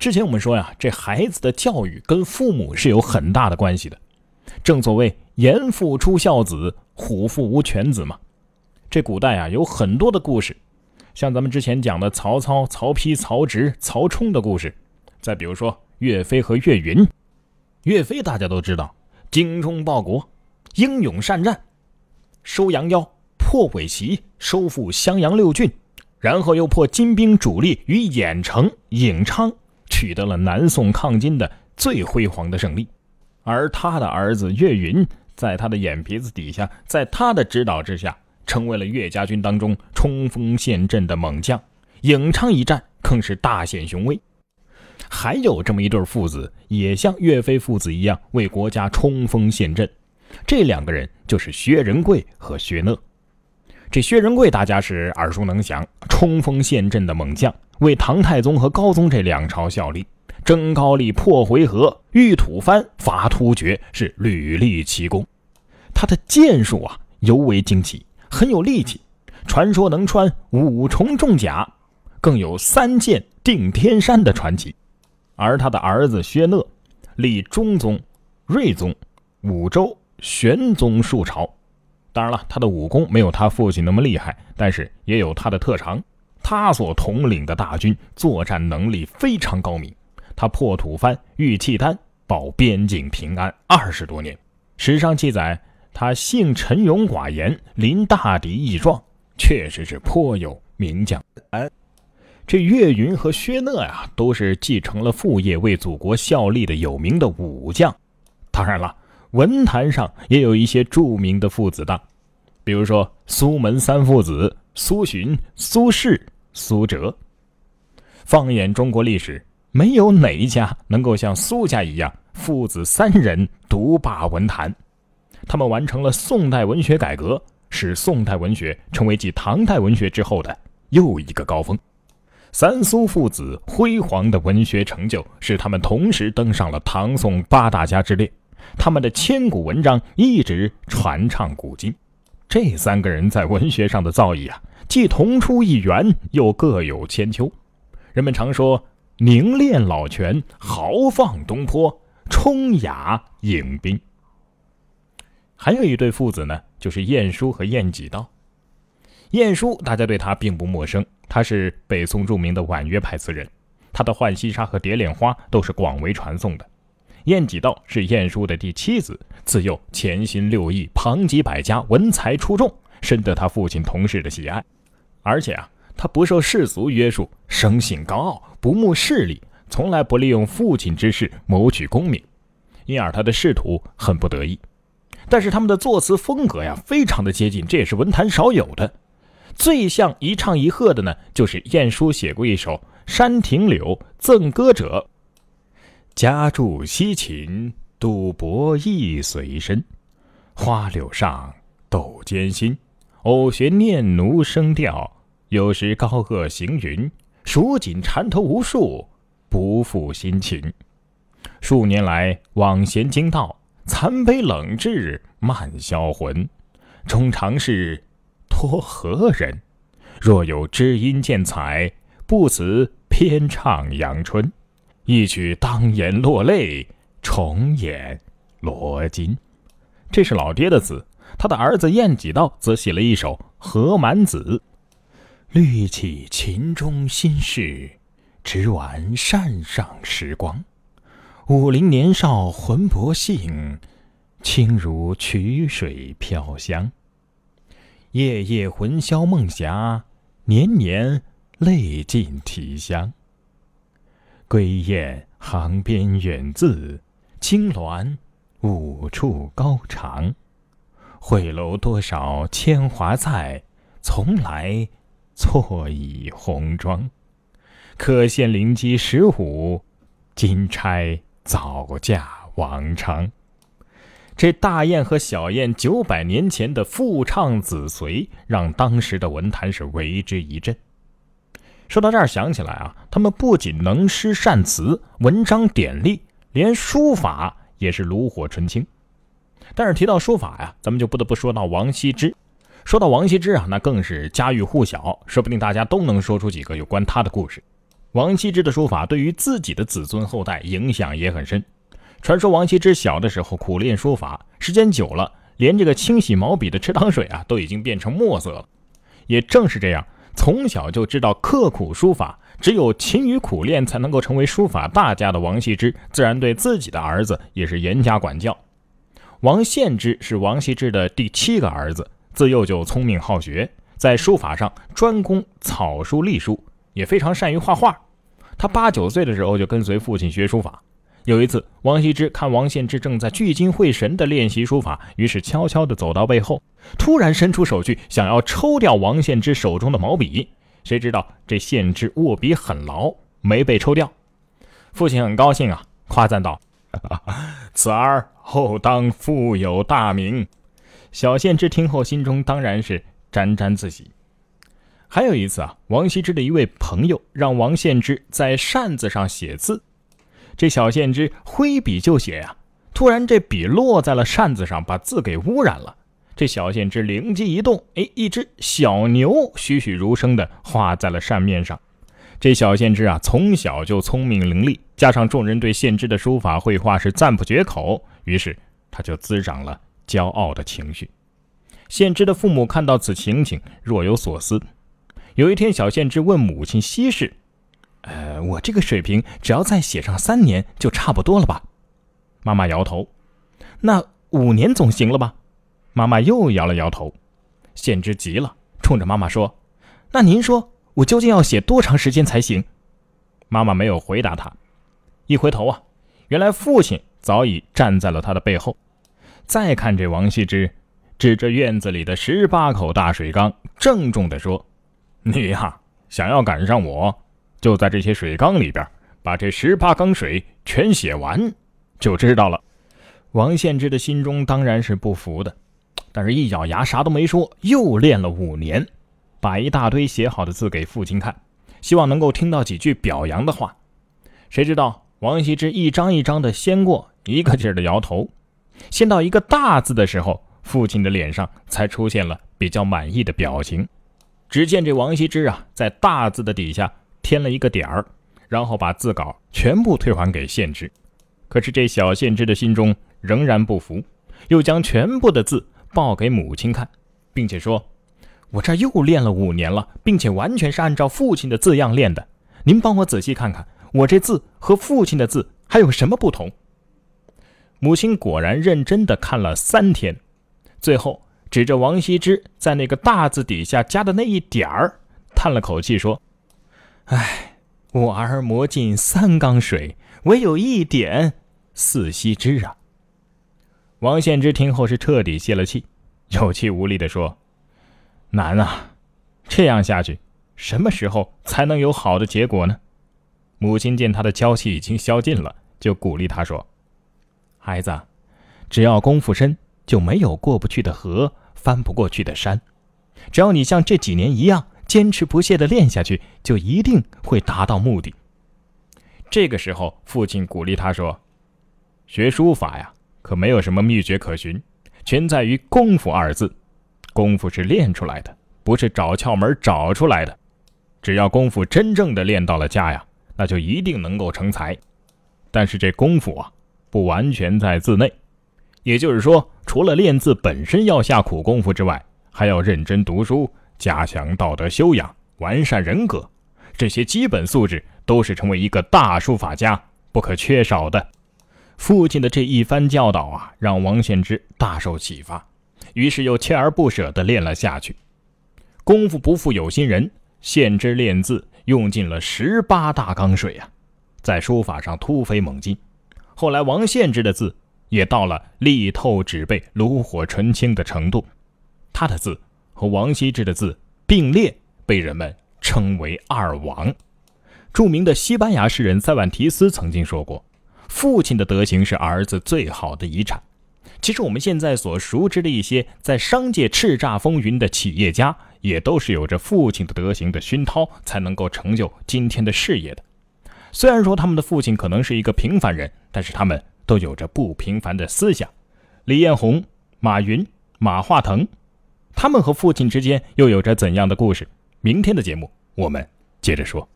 之前我们说呀，这孩子的教育跟父母是有很大的关系的。正所谓“严父出孝子，虎父无犬子”嘛。这古代啊有很多的故事，像咱们之前讲的曹操、曹丕、曹植、曹冲的故事。再比如说岳飞和岳云。岳飞大家都知道，精忠报国，英勇善战，收杨腰，破伪齐，收复襄阳六郡，然后又破金兵主力于郾城、颍昌。取得了南宋抗金的最辉煌的胜利，而他的儿子岳云在他的眼皮子底下，在他的指导之下，成为了岳家军当中冲锋陷阵的猛将。颍昌一战更是大显雄威。还有这么一对父子，也像岳飞父子一样为国家冲锋陷阵。这两个人就是薛仁贵和薛讷。这薛仁贵大家是耳熟能详，冲锋陷阵的猛将。为唐太宗和高宗这两朝效力，征高丽、破回纥、御吐蕃、伐突厥，是屡立奇功。他的剑术啊，尤为惊奇，很有力气。传说能穿五重重甲，更有三剑定天山的传奇。而他的儿子薛讷，立中宗、睿宗、武周、玄宗数朝。当然了，他的武功没有他父亲那么厉害，但是也有他的特长。他所统领的大军作战能力非常高明，他破吐蕃、御契丹、保边境平安二十多年。史上记载，他性沉勇寡言，临大敌易壮，确实是颇有名将。这岳云和薛讷呀，都是继承了父业为祖国效力的有名的武将。当然了，文坛上也有一些著名的父子档，比如说苏门三父子。苏洵、苏轼、苏辙。放眼中国历史，没有哪一家能够像苏家一样，父子三人独霸文坛。他们完成了宋代文学改革，使宋代文学成为继唐代文学之后的又一个高峰。三苏父子辉煌的文学成就，使他们同时登上了唐宋八大家之列。他们的千古文章一直传唱古今。这三个人在文学上的造诣啊！既同出一源，又各有千秋。人们常说“凝练老泉，豪放东坡，冲雅迎宾”。还有一对父子呢，就是晏殊和晏几道。晏殊大家对他并不陌生，他是北宋著名的婉约派词人，他的《浣溪沙》和《蝶恋花》都是广为传颂的。晏几道是晏殊的第七子，自幼潜心六艺，旁及百家，文才出众，深得他父亲同事的喜爱。而且啊，他不受世俗约束，生性高傲，不慕势力，从来不利用父亲之事谋取功名，因而他的仕途很不得意。但是他们的作词风格呀，非常的接近，这也是文坛少有的。最像一唱一和的呢，就是晏殊写过一首《山亭柳赠歌者》：“家住西秦，赌博亦随身，花柳上斗艰辛。”偶学念奴声调，有时高遏行云，蜀锦缠头无数，不负心情。数年来往闲经道，残杯冷炙慢销魂。终常是托何人？若有知音见采，不辞偏唱阳春。一曲当颜落泪，重演罗巾。这是老爹的词。他的儿子晏几道则写了一首《何满子》：“虑起秦中心事，直晚扇上时光。五陵年少魂薄幸，轻如曲水飘香。夜夜魂销梦霞，年年泪尽啼香。归雁行边远自，青鸾五处高长。”会楼多少铅华在，从来错倚红妆。可羡灵机十五，金钗早嫁王昌。这大雁和小雁九百年前的父唱子随，让当时的文坛是为之一振。说到这儿，想起来啊，他们不仅能诗善词，文章典丽，连书法也是炉火纯青。但是提到书法呀，咱们就不得不说到王羲之。说到王羲之啊，那更是家喻户晓，说不定大家都能说出几个有关他的故事。王羲之的书法对于自己的子孙后代影响也很深。传说王羲之小的时候苦练书法，时间久了，连这个清洗毛笔的池塘水啊，都已经变成墨色了。也正是这样，从小就知道刻苦书法，只有勤于苦练才能够成为书法大家的王羲之，自然对自己的儿子也是严加管教。王献之是王羲之的第七个儿子，自幼就聪明好学，在书法上专攻草书隶书，也非常善于画画。他八九岁的时候就跟随父亲学书法。有一次，王羲之看王献之正在聚精会神地练习书法，于是悄悄地走到背后，突然伸出手去，想要抽掉王献之手中的毛笔。谁知道这献之握笔很牢，没被抽掉。父亲很高兴啊，夸赞道：“此儿后当富有大名。”小献之听后，心中当然是沾沾自喜。还有一次啊，王羲之的一位朋友让王献之在扇子上写字。这小献之挥笔就写呀，突然这笔落在了扇子上，把字给污染了。这小献之灵机一动，哎，一只小牛栩栩如生的画在了扇面上。这小献之啊，从小就聪明伶俐，加上众人对献之的书法绘画是赞不绝口，于是他就滋长了骄傲的情绪。献之的父母看到此情景，若有所思。有一天，小献之问母亲西事。呃，我这个水平只要再写上三年就差不多了吧？妈妈摇头。那五年总行了吧？妈妈又摇了摇头。献之急了，冲着妈妈说：“那您说我究竟要写多长时间才行？”妈妈没有回答他。一回头啊，原来父亲早已站在了他的背后。再看这王羲之，指着院子里的十八口大水缸，郑重地说：“你呀，想要赶上我。”就在这些水缸里边，把这十八缸水全写完，就知道了。王献之的心中当然是不服的，但是一咬牙啥都没说，又练了五年，把一大堆写好的字给父亲看，希望能够听到几句表扬的话。谁知道王羲之一张一张的掀过，一个劲儿的摇头。掀到一个大字的时候，父亲的脸上才出现了比较满意的表情。只见这王羲之啊，在大字的底下。添了一个点儿，然后把字稿全部退还给县之。可是这小县之的心中仍然不服，又将全部的字报给母亲看，并且说：“我这又练了五年了，并且完全是按照父亲的字样练的。您帮我仔细看看，我这字和父亲的字还有什么不同？”母亲果然认真的看了三天，最后指着王羲之在那个大字底下加的那一点儿，叹了口气说。唉，我儿磨尽三缸水，唯有一点似羲之啊！王献之听后是彻底泄了气，有气无力地说：“难啊，这样下去，什么时候才能有好的结果呢？”母亲见他的娇气已经消尽了，就鼓励他说：“孩子，只要功夫深，就没有过不去的河，翻不过去的山。只要你像这几年一样。”坚持不懈地练下去，就一定会达到目的。这个时候，父亲鼓励他说：“学书法呀，可没有什么秘诀可循，全在于功夫二字。功夫是练出来的，不是找窍门找出来的。只要功夫真正的练到了家呀，那就一定能够成才。但是这功夫啊，不完全在字内，也就是说，除了练字本身要下苦功夫之外，还要认真读书。”加强道德修养，完善人格，这些基本素质都是成为一个大书法家不可缺少的。父亲的这一番教导啊，让王献之大受启发，于是又锲而不舍地练了下去。功夫不负有心人，献之练字用尽了十八大缸水啊，在书法上突飞猛进。后来，王献之的字也到了力透纸背、炉火纯青的程度，他的字。和王羲之的字并列，被人们称为“二王”。著名的西班牙诗人塞万提斯曾经说过：“父亲的德行是儿子最好的遗产。”其实，我们现在所熟知的一些在商界叱咤风云的企业家，也都是有着父亲的德行的熏陶，才能够成就今天的事业的。虽然说他们的父亲可能是一个平凡人，但是他们都有着不平凡的思想。李彦宏、马云、马化腾。他们和父亲之间又有着怎样的故事？明天的节目我们接着说。